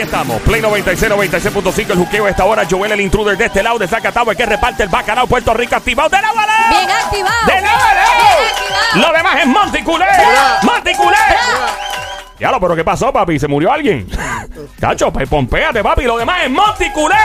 Aquí estamos, Play 96, 96.5, el juqueo a esta hora, Joel el intruder de este lado, de Zacatau, el que reparte el bacalao, Puerto Rico activado, de la bala. Bien activado. ¡De la activado. Lo demás es Monticulé. Monticulé. Ya lo, pero ¿qué pasó, papi? ¿Se murió alguien? Chacho, pues pompéate, papi. Lo demás es Monticulé.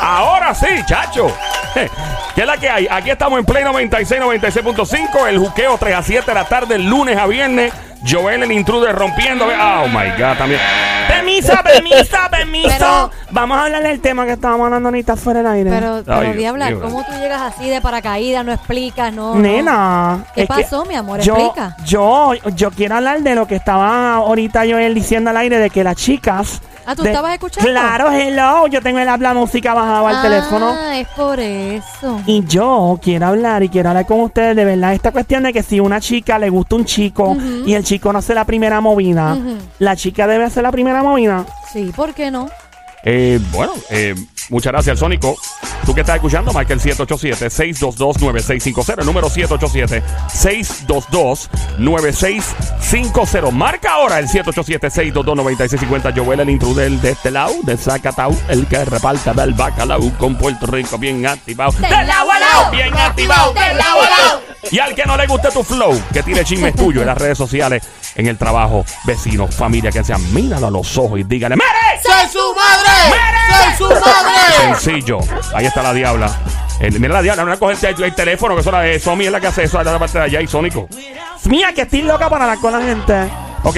Ahora sí, chacho. ¿Qué es la que hay? Aquí estamos en Play 96, 96.5. El juqueo 3 a 7 de la tarde, lunes a viernes. Joel el intruder rompiendo. Oh my God, también. Permiso, permiso, permiso. Pero- Vamos a hablar del tema que estábamos hablando ahorita fuera del aire. Pero, pero Ay, Diabla, Dios mío. ¿cómo tú llegas así de paracaídas? No explicas, no. no. Nena. ¿Qué es que pasó, mi amor? Yo, Explica. yo, yo quiero hablar de lo que estaba ahorita yo él diciendo al aire de que las chicas. Ah, ¿tú de- estabas escuchando? Claro, hello. Yo tengo el habla música bajado al ah, teléfono. es por eso. Y yo quiero hablar y quiero hablar con ustedes de verdad esta cuestión de que si una chica le gusta un chico y el chico no hace la primera movida, la chica debe hacer la primera movida. Sí, ¿por qué no? Eh, bueno, eh, muchas gracias, Sónico. Tú que estás escuchando, marca el 787-622-9650. El número 787-622-9650. Marca ahora el 787-622-9650. Joel, el intruder de este lado, de Zacatau, el que reparte del bacalao con Puerto Rico, bien activado. Del lado a lado. Bien activado. Del lado a lado. Y al que no le guste tu flow, que tire chismes tuyos en las redes sociales, en el trabajo, vecinos, familia, que sean, míralo a los ojos y dígale, ¡Mere! ¡Soy su madre! ¡Soy su madre! Sencillo. Ahí está la diabla. El- mira la diabla, no le coge el, el teléfono, que eso la de Somi es la que hace eso, es la parte de allá y Sónico. Mía, que estoy loca para hablar con la gente. Ok,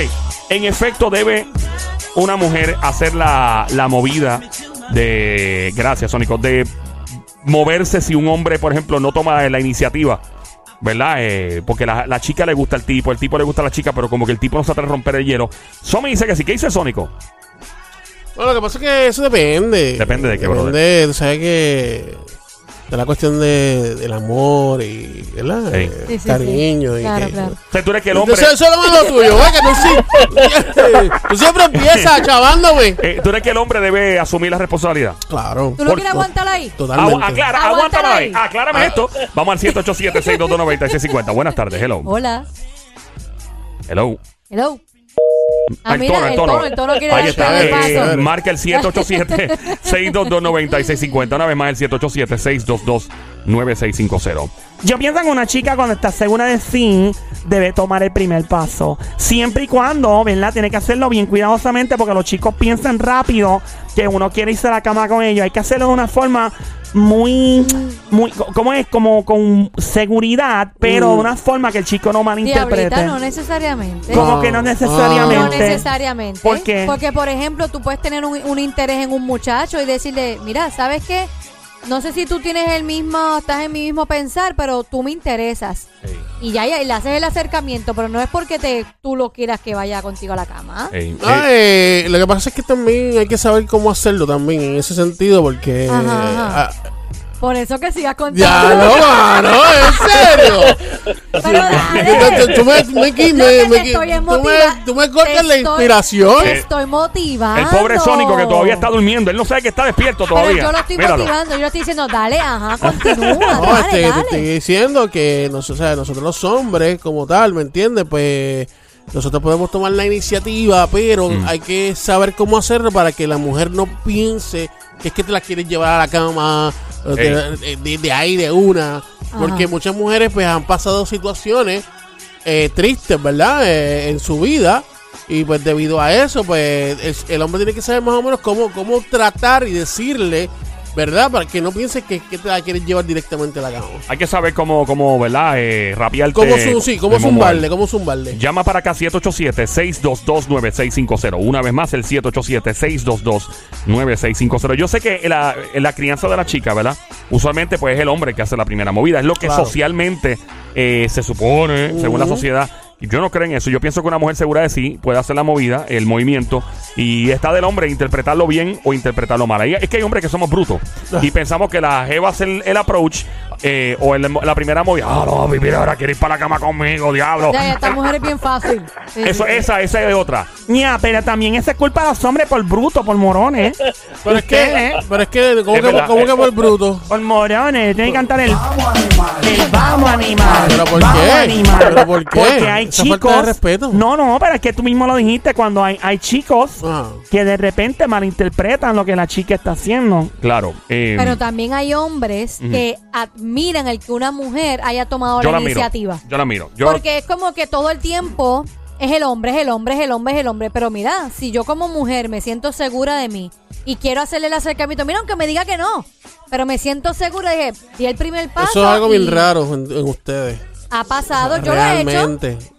en efecto debe una mujer hacer la, la movida de, gracias Sónico, de moverse si un hombre, por ejemplo, no toma la iniciativa. ¿Verdad? Eh, porque la, la chica le gusta al tipo, el tipo le gusta a la chica, pero como que el tipo no se atreve a romper el hielo. Somi dice que sí. ¿Qué dice Sónico? Bueno, lo que pasa es que eso depende. Depende de qué, Depende, tú sabes que. De la cuestión de, del amor y. ¿Verdad? Sí. Eh, Sí, sí, cariño sí. y Claro, que. claro. O sea, tú eres que el hombre... Entonces, eso es lo malo tuyo, güey, que tú, sí, tú siempre empiezas chavándome. eh, tú eres que el hombre debe asumir la responsabilidad. Claro. ¿Tú lo Por- quieres aguantar ahí? Totalmente. Agu- aclara, Aguántala aguántame ahí. ahí. Aclárame esto. Vamos al 787-622-9650. Buenas tardes. Hello. Hola. Hello. Hello. Ah, El mira, tono, el el tono. el tono Ahí está. eh, marca el 787-622-9650. Una vez más, el 787-622-9650. Yo pienso que una chica cuando está segura de sí debe tomar el primer paso. Siempre y cuando, ¿verdad? Tiene que hacerlo bien cuidadosamente porque los chicos piensan rápido que uno quiere irse a la cama con ellos. Hay que hacerlo de una forma muy, muy, ¿cómo es? Como con seguridad, pero de una forma que el chico no malinterprete. Diablita, no necesariamente. Como que no necesariamente. No necesariamente. ¿Por qué? Porque, por ejemplo, tú puedes tener un, un interés en un muchacho y decirle, mira, ¿sabes qué? No sé si tú tienes el mismo, estás en mi mismo pensar, pero tú me interesas. Y ya, ya, y le haces el acercamiento, pero no es porque te, tú lo quieras que vaya contigo a la cama. Ey, Ah, eh, lo que pasa es que también hay que saber cómo hacerlo también en ese sentido porque Ajá, ajá. ah, Por eso que sigas contando. ya no mano en serio Pero dale. Tú- me, cortas la estoy- inspiración Te estoy motivando. el pobre Sónico que todavía está durmiendo. Él no sabe que está despierto todavía. Pero yo lo estoy Míralo. motivando, yo le estoy diciendo, dale, ajá, continúa, No, dale, este, te estoy diciendo que nos- o sea, nosotros los hombres, como tal, ¿me entiendes? Pues nosotros podemos tomar la iniciativa, pero Mm. hay que saber cómo hacerlo para que la mujer no piense que es que te la quieres llevar a la cama. De, de- de ahí de una. Porque muchas mujeres pues han pasado situaciones eh, tristes, ¿verdad? Eh, en su vida. Y pues debido a eso, pues el, el hombre tiene que saber más o menos cómo, cómo tratar y decirle, ¿verdad? Para que no piense que, que te la quieres llevar directamente a la cama. Hay que saber cómo, cómo ¿verdad? Eh, rapearte. ¿Cómo, su- sí, cómo zumbarle? ¿Cómo zumbarle? Llama para acá 787-622-9650. Una vez más, el 787-622-9650. Yo sé que la, la crianza de la chica, ¿verdad? Usualmente, pues es el hombre que hace la primera movida. Es lo que Claro. socialmente eh, se supone, según la sociedad. Y Yo no creo en eso. Yo pienso que una mujer segura de sí puede hacer la movida, el movimiento, y está del hombre interpretarlo bien o interpretarlo mal. Ahí- Es que hay hombres que somos brutos y pensamos que la jeva hace el, el approach eh, o el- la primera movida. Ah, no, mi mira, ahora quiere ir para la cama conmigo, diablo. Ya, ya, esta mujer es bien fácil. Eso, esa, esa es de otra. Ña, pero también esa es culpa de los hombres por bruto, por morones. Pero es que, Ustedes, pero es que, ¿cómo Es que, verdad, cómo eh. que por bruto? Por morones. Tienen que cantar el. El vamos animal. ¿Pero por vamos qué? animal. ¿Pero por qué? Porque hay Esa falta chicos. de respeto. No, no, pero es que tú mismo lo dijiste cuando hay, hay chicos Ajá. que de repente malinterpretan lo que la chica está haciendo. Claro. eh, Pero también hay hombres que admiran el que una mujer haya tomado yo la la miro. iniciativa. Yo la miro. Yo, Porque es como que todo el tiempo es el hombre, es el hombre, es el hombre, es el hombre. Pero mira, si yo como mujer me siento segura de mí y quiero hacerle el acercamiento, mira, aunque me diga que no, pero me siento segura, dije, di el primer paso. Eso es algo y bien raro en, en ustedes. Ha pasado, yo lo he hecho.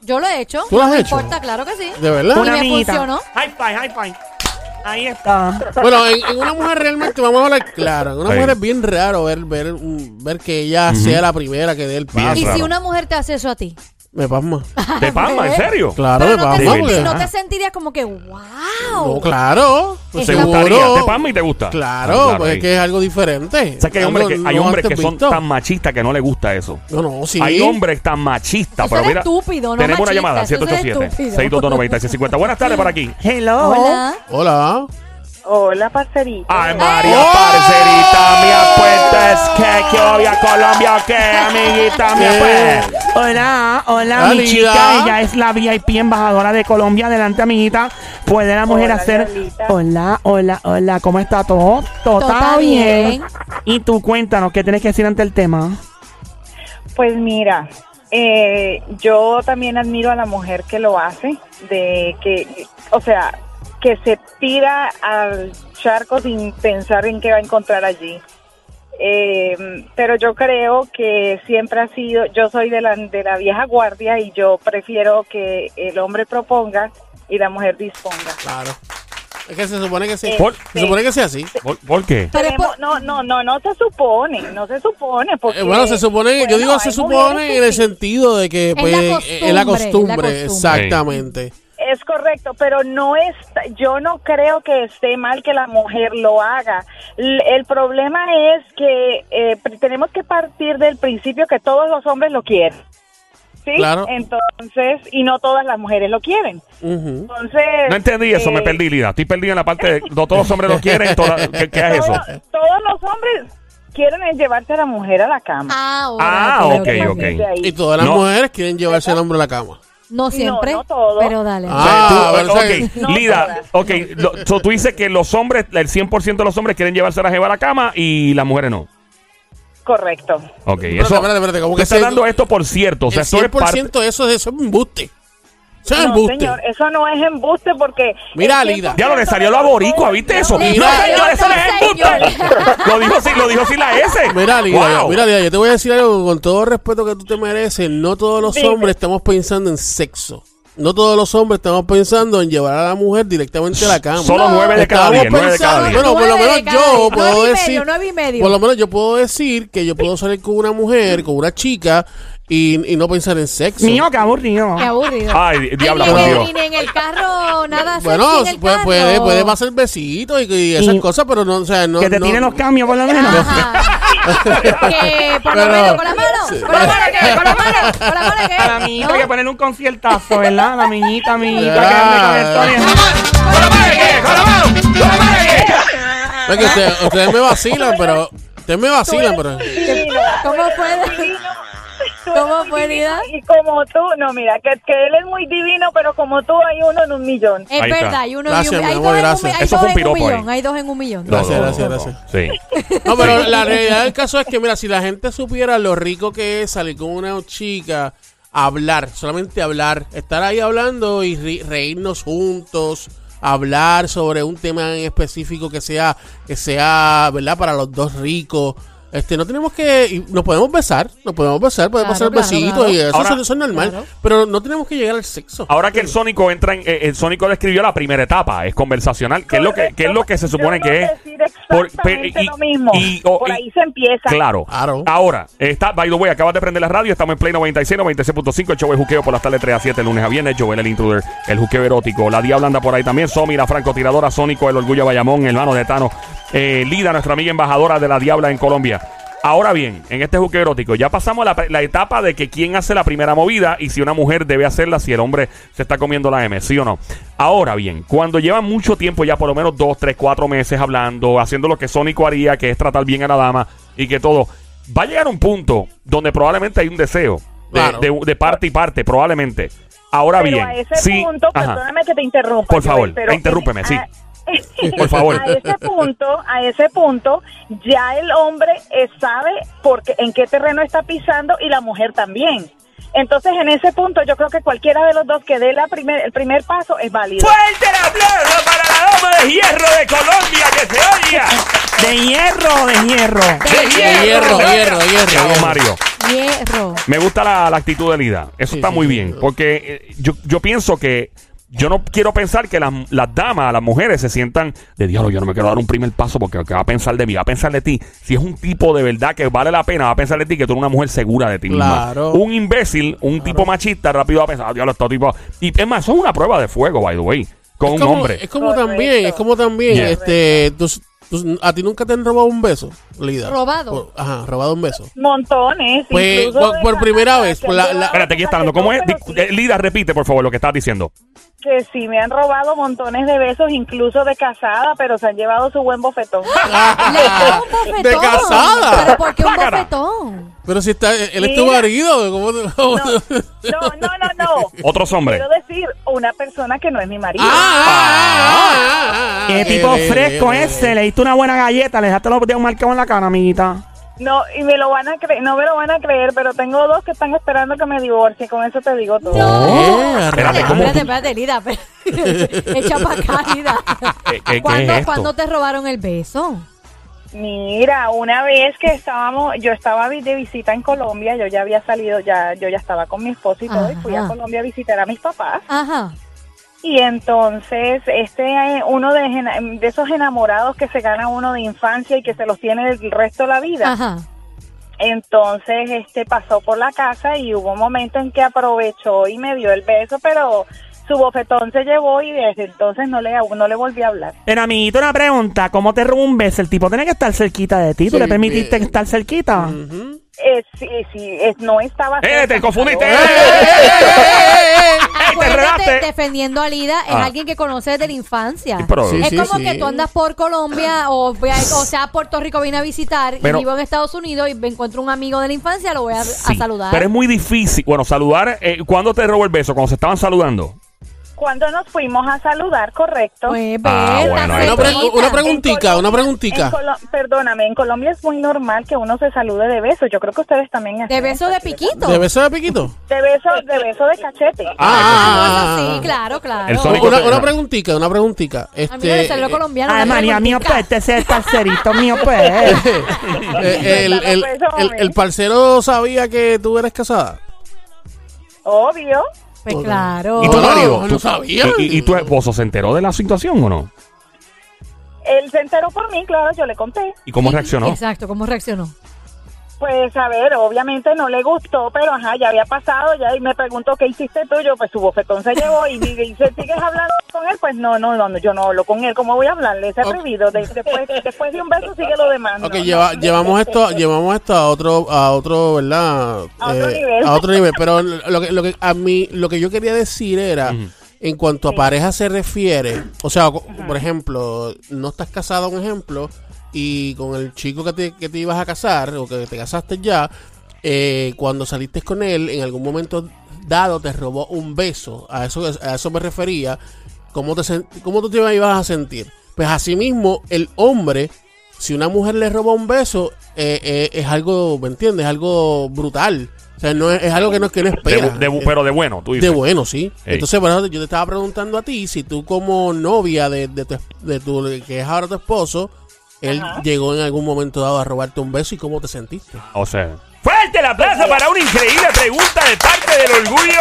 Yo lo he hecho. ¿Tú lo has no me hecho? importa, claro que sí. ¿De verdad? Y Una me amiguita. funcionó. High five, high five. Ahí está. Bueno, en, en una mujer realmente, vamos a hablar claro, en una Sí. mujer es bien raro ver, ver, ver que ella sea la primera que dé el Bien paso. Y raro. si una mujer te hace eso a ti. Me pasma. ¿Te pasma? ¿En serio? Claro, Pero me no te, pasma. senti- porque- no te sentirías como que, wow. No, claro. pues ¿Te ¿Te Seguro. gustaría? ¿Te pasma y te gusta? Claro, Ah, pues ahí. es que es algo diferente. O sea, que hay Algo hombres que, hay no hombres que antes son visto. tan machistas que no les gusta eso. No, no, sí. Hay hombres tan machistas, Eso pero es mira. estúpido, no tenemos una machista, llamada, eso es 787 estúpido. 622 50 Buenas tardes por aquí. Hello. Hola. Hola. Hola, parcerita. Ay, María, ¡Oh! parcerita, mi apuesta es que que obvia Colombia, que amiguita, mi apuesta. Hola, hola, mi chica. Ella es la VIP embajadora de Colombia. Adelante, amiguita. Puede la mujer Hola, hacer. Hola, hola, hola. ¿Cómo está todo? Todo, Todo está está bien. bien. Y tú cuéntanos qué tienes que decir ante el tema. Pues mira, eh, yo también admiro a la mujer que lo hace, de que, o sea, que se tira al charco sin pensar en qué va a encontrar allí. Eh, pero yo creo que siempre ha sido, yo soy de la, de la vieja guardia y yo prefiero que el hombre proponga y la mujer disponga. Claro. Es que se supone que sí. Por- Se supone que sea así. ¿Por, por qué? Tenemos- por- no, no, no, no se supone, no se supone. Porque, Eh, bueno, se supone, yo bueno, digo se supone en el sí. sentido de que Es pues, la es la costumbre, es la costumbre, costumbre. exactamente. Es correcto, pero no es, yo no creo que esté mal que la mujer lo haga. L- el problema es que eh, tenemos que partir del principio que todos los hombres lo quieren. ¿Sí? Claro. Entonces, y no todas las mujeres lo quieren. Entonces. No entendí eso, me eh, perdí, Lida. Estoy perdido en la parte de no todos los hombres lo quieren. toda- ¿qué, qué es eso? todo- todos los hombres quieren es llevarse a la mujer a la cama. Ah, Ah, ok, ok. Y todas las No. mujeres quieren llevarse al hombre a la cama. No siempre, no todo. pero dale. Ah, Tú- pero, o sea, ok, No Lida, ok, lo- so tú dices que los hombres, el 100% de los hombres quieren llevarse a la jeva a la cama y las mujeres no. Correcto. Ok, Espérate, eso. espérate, espérate, ¿cómo Tú que estás se- dando esto por cierto. O sea, el eso es parte. 100% eso, eso es embuste. Eso es No, embuste. señor, eso no es embuste porque. Mira, Lida. 100% Ya lo le salió la boricua, ¿viste eso? No, señor, eso no es embuste. Lo dijo sin, lo dijo sin la S. Mira, Lida, Wow. mira, Lida, yo te voy a decir algo con todo el respeto que tú te mereces. No todos los Dime. hombres estamos pensando en sexo. No todos los hombres estamos pensando en llevar a la mujer directamente a la cama. Solo No. nueve de cada Estamos diez, nueve de cada pensando- diez. Bueno, por lo menos yo puedo decir. Por lo menos yo puedo decir que yo puedo salir con una mujer, con una chica y, y no pensar en sexo. Mío, qué aburrido. Qué aburrido. Ay, di- diabla, Ay, por ni, en- Dios. ni en el carro, nada bueno, sexy en el puede, carro. puede, puede pasar besitos y, y esas Y- cosas, pero no, o sea, no. que te no- tienen los cambios, por lo menos. Ajá. que por lo Pero- menos con la mano, con la mano que, con la mano, con la mano que. A la hay que ponerle un conciertazo, ¿verdad? La niñita, amiguita, Ya. que ande con el Tony. ¡Con la madre que! ¡Con la mano! ¡Con la madre que! Es que ustedes, ustedes me vacilan, pero. Ustedes me vacilan, pero. ¿Cómo fue? ¿Cómo fue. Lida? Y como tú, no, mira, que, que él es muy divino, pero como tú hay uno en un millón. Es Ahí verdad, hay uno Gracias, y un, hay amor, dos en un, gracias. hay Eso dos fue un en un piropo ahí. millón, hay dos en un millón. No, Gracias, no, gracias, no, gracias. Sí. No, pero la realidad del caso es que, mira, si la gente supiera lo rico que es salir con una chica, hablar, solamente hablar, estar ahí hablando y ri- reírnos juntos, hablar sobre un tema en específico que sea, que sea, ¿verdad? Para los dos ricos. Este, no tenemos que, y nos podemos besar, nos podemos besar, podemos Claro, hacer claro, besitos claro. y eso, Ahora- eso es normal, Claro. pero no tenemos que llegar al sexo. Ahora que el Sónico entra en. eh, el Sónico le escribió la primera etapa, es conversacional. ¿Qué es lo que, qué es lo que se supone que es? Por- y- lo mismo. y- o- Por y- ahí se empieza. Claro. Claro. Ahora, está, by the way, acabas de prender la radio, estamos en Play 96, 96.5, el show de juqueo por las tardes 3 a 7, lunes a viernes, Joel el intruder, el juqueo erótico, la Diabla anda por ahí también, Somi, la francotiradora, Sónico, el orgullo Bayamón, hermano de Tano, eh, Lida, nuestra amiga embajadora de la Diabla en Colombia. Ahora bien, en este juqueo erótico, ya pasamos la, la etapa de que quién hace la primera movida y si una mujer debe hacerla si el hombre se está comiendo la M, ¿sí o no? Ahora bien, cuando llevan mucho tiempo, ya por lo menos dos, tres, cuatro meses hablando, haciendo lo que Sónico haría, que es tratar bien a la dama y que todo, va a llegar un punto donde probablemente hay un deseo de, Claro. de- de parte y parte, probablemente. Ahora pero bien, a ese sí, punto, ajá. perdóname que te interrumpa. Por favor, Joel, pero interrúmpeme, en- sí. a- Por favor. A ese punto, a ese punto, ya el hombre sabe porque en qué terreno está pisando y la mujer también. Entonces, en ese punto, yo creo que cualquiera de los dos que dé la primer, el primer paso es válido. ¡Fuerte el aplauso para la dama de hierro de Colombia que se oiga! De hierro, de hierro. ¡De hierro, de hierro, hierro, Chao, hierro. Mario. Hierro. Me gusta la, la actitud de Lida. Eso Sí, está sí, muy sí. bien. Porque eh, yo, yo pienso que. Yo no quiero pensar que las, las damas, las mujeres se sientan de diablo, yo no me quiero dar un primer paso porque ¿qué va a pensar de mí? Va a pensar de ti. Si es un tipo de verdad que vale la pena, va a pensar de ti que tú eres una mujer segura de ti misma. Claro. Un imbécil, un tipo machista, rápido va a pensar, "Ah, diablo, este tipo. Y es más, eso es una prueba de fuego, by the way, con Es un como, hombre. Es como Correcto. también, es como también, Yeah. este, tú- a ti nunca te han robado un beso, Lida. ¿Robado? Por- ajá, robado un beso. Montones. Pues, incluso por- primera vez, que por la- la- Espérate, aquí está hablando. ¿Cómo es? eh, Lida, repite, por favor, lo que estás diciendo. Que sí me han robado montones de besos, incluso de casada, pero se han llevado su buen bofetón. Le dio un bofetón. De casada. ¿Pero por qué un bofetón? Pero si está, él es tu marido, ¿cómo te- cómo No, no, no, no, no. Otros hombres. Decir, una persona que no es mi marido. Ah, Qué ah, tipo eh, fresco eh, ese. Le diste una buena galleta, le dejaste los dedos marcados en la cara, amiguita. No, y me lo van a creer, no me lo van a creer, pero tengo dos que están esperando que me divorcie, con eso te digo todo. Eh, Espérate, Espérate, ¿cómo espérate, espérate, Lida. espérate. Echa para acá, Lida. ¿Qué- qué- qué ¿Cuándo, es esto? cuándo te robaron el beso? Mira, una vez que estábamos, yo estaba de visita en Colombia, yo ya había salido, ya yo ya estaba con mi esposo y todo, y fui a. Colombia a visitar a mis papás. Ajá. Y entonces, este, eh, uno de, de esos enamorados que se gana uno de infancia y que se los tiene el resto de la vida. Ajá. Entonces, este pasó por la casa y hubo un momento en que aprovechó y me dio el beso, pero su bofetón se llevó y desde entonces no le, no le volví a hablar. Pero, amiguito, una pregunta. ¿Cómo te robó un beso? El tipo tiene que estar cerquita de ti. ¿Tú Sí, le permitiste bien. estar cerquita? Ujú. Eh, sí, sí, es- no estaba... ¡Eh, te confundiste! ¡Eh, eh, eh, eh, eh! ¡Ey, te Acuérdate, enredaste! defendiendo a Lida es Ah. alguien que conoce desde la infancia. Sí, pero- Sí, es como sí. que tú andas por Colombia o, voy a- o sea, Puerto Rico vine a visitar Pero- y vivo en Estados Unidos y me encuentro un amigo de la infancia, lo voy a, a Sí, saludar. Pero es muy difícil. Bueno, saludar. Eh, ¿Cuándo te robó el beso? Cuando se estaban saludando. Cuando nos fuimos a saludar, correcto. Pues, Ah, bueno, Una, pre- una preguntica, una En preguntica. Colo- perdóname, en Colombia es muy normal que uno se salude de beso. Yo creo que ustedes también De hacen beso eso, de piquito. ¿De beso de piquito? De beso, de beso de cachete. Ah, ah, ah, sí, ah. claro, claro. Una, una preguntica, una preguntica. A mí Este, le salió eh, colombiano. Ay, María, mío, pues, este es el parcerito mío, pues. eh, el, el, el, el parcero sabía que tú eres casada. Obvio. Pues claro. ¿Y tu marido? no ¿Tú- sabía. ¿Y, y- y tu esposo se enteró de la situación o no? Él se enteró por mí, claro, yo le conté. ¿Y cómo reaccionó? Exacto, ¿cómo reaccionó? Pues a ver, obviamente no le gustó, pero ajá, ya había pasado ya y me preguntó qué hiciste tú, yo pues su bofetón se llevó y me dice, ¿sigues hablando con él? Pues no, no, no, yo no hablo con él, ¿cómo voy a hablarle? Es atrevido, De- después, después de un beso sigue lo demás. Ok, no, lleva- no. llevamos esto, llevamos esto a otro, a otro, ¿verdad? Eh, A otro nivel. a otro nivel. Pero lo que, lo que a mí, lo que yo quería decir era, en cuanto a pareja se refiere, o sea, por ejemplo, no estás casado, un ejemplo, y con el chico que te, que te ibas a casar o que te casaste ya, eh, cuando saliste con él, en algún momento dado te robó un beso. A eso, a eso me refería. ¿Cómo, te, cómo tú te ibas a sentir? Pues asimismo, el hombre, si una mujer le roba un beso, eh, eh, es algo, ¿me entiendes? Es algo brutal. O sea, no es, es algo que no, que no espera. de pero de bueno, tú dices. De bueno, sí. Ey. Entonces, bueno, yo te estaba preguntando a ti si tú como novia de, de, tu, de tu- que es ahora tu esposo, él Ajá. llegó en algún momento dado a robarte un beso y cómo te sentiste. O sea. Fuerte el aplauso para una increíble pregunta de parte del orgullo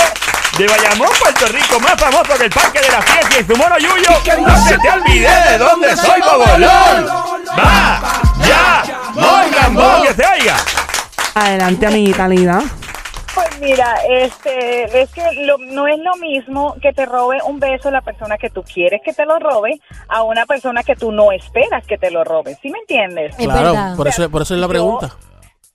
de Bayamón, Puerto Rico, más famoso que el Parque de la Ciencia y su mono Yuyo. No se te olvide de dónde soy, Bobolón. Va, ya, Morgan que se oiga. Adelante, amiguita Lida. Pues mira, este, es que lo- no es lo mismo que te robe un beso la persona que tú quieres que te lo robe a una persona que tú no esperas que te lo robe. ¿Sí me entiendes? Es claro, verdad. por eso, por eso es la Yo- pregunta.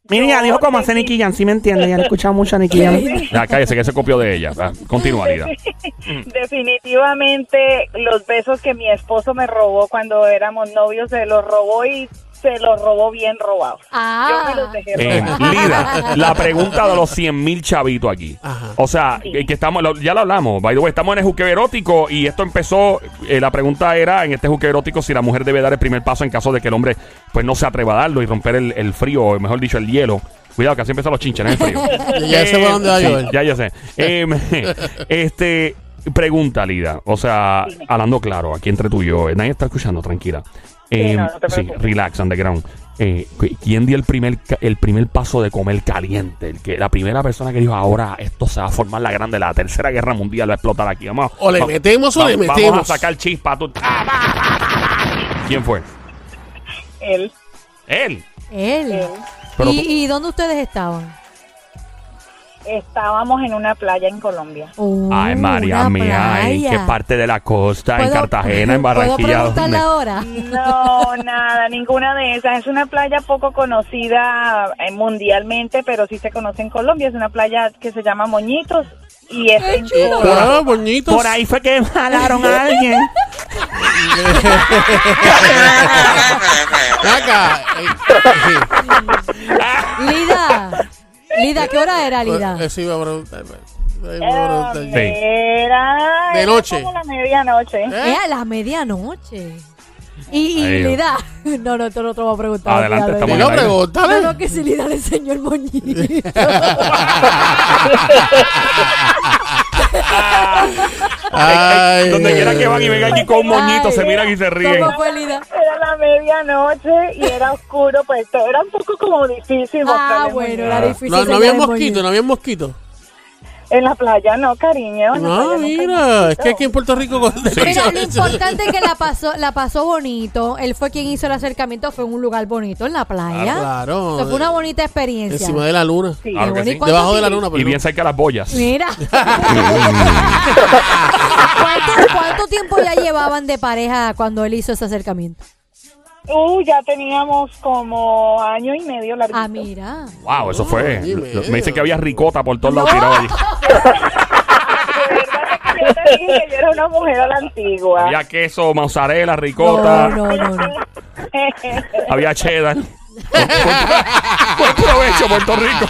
Mira, ya Yo dijo cómo te- hace Nicky Jam, ¿sí me entiende? Ya le he escuchado mucho a Nicky Jam. Ya, cállese, que se copió de ella. Va, Continúa, Lida. Definitivamente los besos que mi esposo me robó cuando éramos novios se los robó y se los robó bien robados. Ah. Yo me los dejé Eh. Lida, la pregunta de los 100 mil chavitos aquí. Ajá. O sea, Sí. eh, que estamos, lo- ya lo hablamos, by the way, estamos en el juqueo erótico y esto empezó, eh, la pregunta era en este juqueo erótico si la mujer debe dar el primer paso en caso de que el hombre pues no se atreva a darlo y romper el, el frío, o mejor dicho, el hielo. Cuidado, que así empiezan los chinches, ¿no? El frío. Ya sé por dónde va sí. Ya, ya sé. Em, este, pregunta, Lida. O sea, hablando claro, aquí entre tú y yo, nadie está escuchando, tranquila. Sí, Em, no, no te sí, preocupes. relax, underground. Eh, ¿Quién dio el primer, el primer paso de comer caliente? El que, la primera persona que dijo, ahora esto se va a formar la grande, la tercera guerra mundial va a explotar aquí. Vamos, O le va- metemos o le Vamos metemos. a sacar chispa. tú- ¿Quién fue? Él, Él. Él. él. Pero ¿Y, tú- y dónde ustedes estaban? Estábamos en una playa en Colombia. Uh, Ay, María una mía, ¿en qué parte de la costa? ¿En ¿Puedo- Cartagena? ¿En ¿Puedo Barranquilla? preguntarle ¿Dónde? ahora? No, nada, ninguna de esas. Es una playa poco conocida eh, mundialmente, pero sí se conoce en Colombia. Es una playa que se llama Moñitos y es Qué en chulo. Por ahí, boñitos. Por ahí fue que jalaron a alguien. Acá. eh, Lida. Lida, ¿qué hora era, Lida? Eso iba a preguntar. pues. Eso iba a preguntar yo. Eh, Era, De era noche. como la medianoche. ¿Eh? Es a la medianoche. Y, y Lida. No, no, esto no te lo voy a preguntar. Adelante, Lida, estamos en el aire. No, pregúntale. no, que si Lida le enseñó el moñito. Ay, Donde quiera que van y vengan aquí con un moñito, Ay, se miran y se ríen. ¿Cómo fue, Lida? Era la medianoche y era oscuro, pues era un poco como difícil. Ah, bueno, era difícil. No, no había mosquito, moñito. no había mosquito. En la playa no, cariño. en la playa mira, es que aquí en Puerto Rico. Mira, lo importante es que la pasó, la pasó bonito. Él fue quien hizo el acercamiento, fue en un lugar bonito, en la playa. Ah, claro. Fue una bonita experiencia. Encima de la luna. Sí. Claro que Qué sí. bonito. Debajo de la luna, Y bien cerca de las boyas. Mira. ¿Cuánto, cuánto tiempo ya llevaban de pareja cuando él hizo ese acercamiento? Uh, ya teníamos como año y medio larguito. Ah, mira. Wow, eso fue. Ay. Me dicen que había ricota por todos lados tirado allí. Yo te dije que yo era una mujer a la antigua. Había queso, mozzarella, ricota. No, no, no, no. Había cheddar. Buen provecho, Puerto Rico.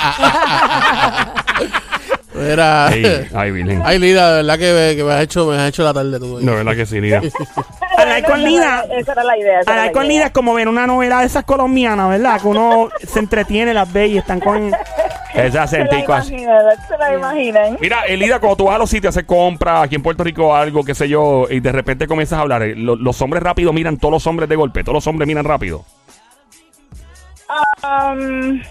Era. Ay, ay, Virgen. Ay, Lida, de verdad que me, que me has hecho, me has hecho la tarde tú. No, verdad que sí, Lida. Hablar con Lida. Esa era la idea. esa Hablar la con. Lida es como ver una novela de esas colombianas, ¿verdad? Que uno se entretiene, las ve y están con... Ese Se la acentico así. imaginan, se la imaginan. Mira, Elida, cuando tú vas a los sitios a hacer compras, aquí en Puerto Rico algo, qué sé yo, y de repente comienzas a hablar, eh, lo- los hombres rápido miran todos los hombres de golpe, todos los hombres miran rápido. Um,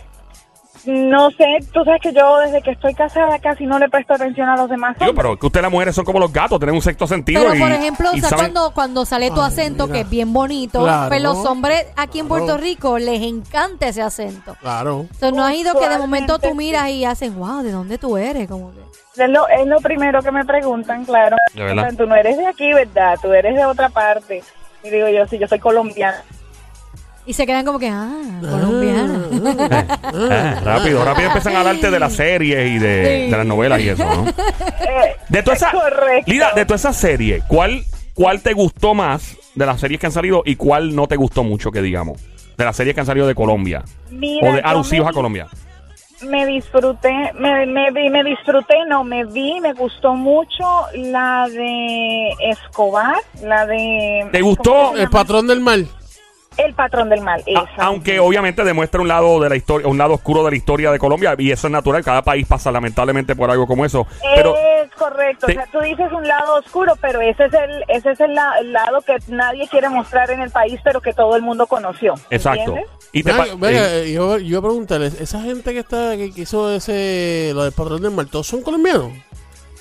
no sé, tú sabes que yo desde que estoy casada casi no le presto atención a los demás. Digo, pero que ustedes las mujeres son como los gatos, tienen un sexto sentido. Pero y- por ejemplo, o y sea, saben- cuando, cuando sale tu Ay, acento, mira. que es bien bonito, Claro. pues los hombres aquí en Puerto Claro. Rico les encanta ese acento. Claro. Sea, no ha ido que de momento tú Usualmente miras y hacen, wow, ¿de dónde tú eres? Como que... Es lo, es lo primero que me preguntan, claro. De verdad. Tú no eres de aquí, ¿verdad? Tú eres de otra parte. Y digo yo, sí, yo soy colombiana. Y se quedan como que, ah, colombiana. Ah, rápido, rápido empiezan a hablarte de las series y de, Sí. de las novelas y eso, ¿no? Eh, De toda esa, Correcto. Lida, de toda esa serie, ¿cuál, ¿cuál te gustó más de las series que han salido y cuál no te gustó mucho, que digamos? De las series que han salido de Colombia. mira, o de alusivos me- a Colombia. Me disfruté, me, me, vi- me disfruté, no, me vi, me gustó mucho la de Escobar, la de... ¿Te gustó ¿cómo se El patrón del mal. El patrón del mal, A- esa. aunque obviamente demuestra un lado de la historia, un lado oscuro de la historia de Colombia y eso es natural, cada país pasa lamentablemente por algo como eso. Pero es correcto, te- o sea, tú dices un lado oscuro, pero ese es el ese es el, la- el lado que nadie quiere mostrar en el país, pero que todo el mundo conoció. exacto. ¿entiendes? Y te Venga, eh, eh, yo, yo preguntarle, esa gente que está que, que hizo ese lo del patrón del mal, ¿todos son colombianos?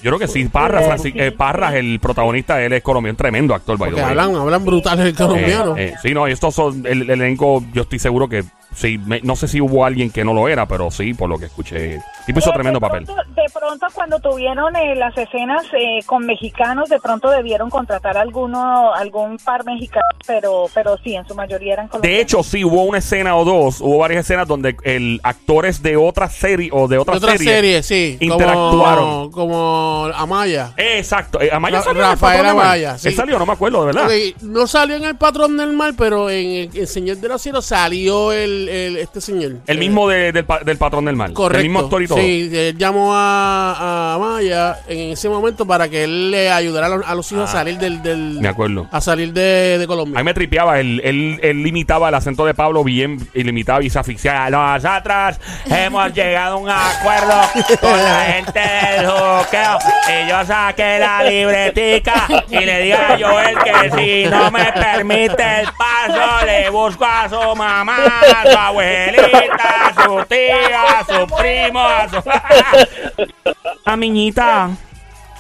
Yo creo que sí, Parra, Eh, Francis- eh, Parra, el protagonista, él es colombiano, tremendo actor, by Porque hablan, hablan brutales el colombiano. Eh, eh, sí, no, y estos son el, el elenco, yo estoy seguro que sí, me- no sé si hubo alguien que no lo era, pero sí, por lo que escuché. Tipo hizo Eh, tremendo de papel. pronto- de pronto cuando tuvieron eh, las escenas eh, con mexicanos, de pronto debieron contratar alguno, algún par mexicano, pero, pero sí, en su mayoría eran colombianos. De hecho, sí, hubo una escena o dos, hubo varias escenas donde el actores de otra serie o de otra, De otra serie, sí. interactuaron. Como, como Amaya. Exacto. Eh, Amaya Ra- salió en el Rafael Patrón del Mal. Amaya, sí. Él salió, no me acuerdo, de verdad. Ok, no salió en el patrón del mal, pero en el, el Señor de los Cielos salió el, el- este señor. El mismo de- del, pa- del Patrón del Mal. Correcto. El mismo actor y todo. Sí, él llamó a, a Maya en ese momento para que él le ayudara a los, a los hijos a salir del, del- Ah, Me acuerdo. a salir de, de A Colombia. mí me tripeaba, él, él, él imitaba el acento de Pablo bien, y lo imitaba y se asfixiaba. Nosotros hemos llegado a un acuerdo con la gente del juqueo. Y yo saqué la libretica y le dije a Joel que si no me permite el paso, le busco a su mamá, a su abuelita, a su tía, a su primo, a su... Aminita,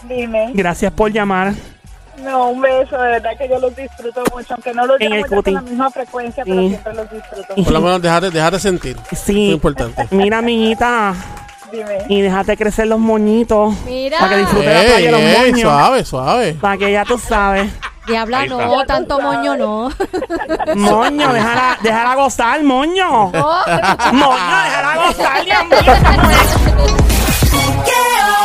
Dime. gracias por llamar. No, un beso, de verdad que yo los disfruto mucho, aunque no los llamo con la misma frecuencia, pero Sí. siempre los disfruto. Por lo menos sentir. Sí. es importante. Mira, Aminita, y déjate crecer los moñitos. Mira. Para que disfrute la playa de los moños. Suave, suave. Para que ya tú sabes. Diabla, no, tanto moño no. moño, déjala, déjala gozar, moño. Oh. moño, déjala gozar.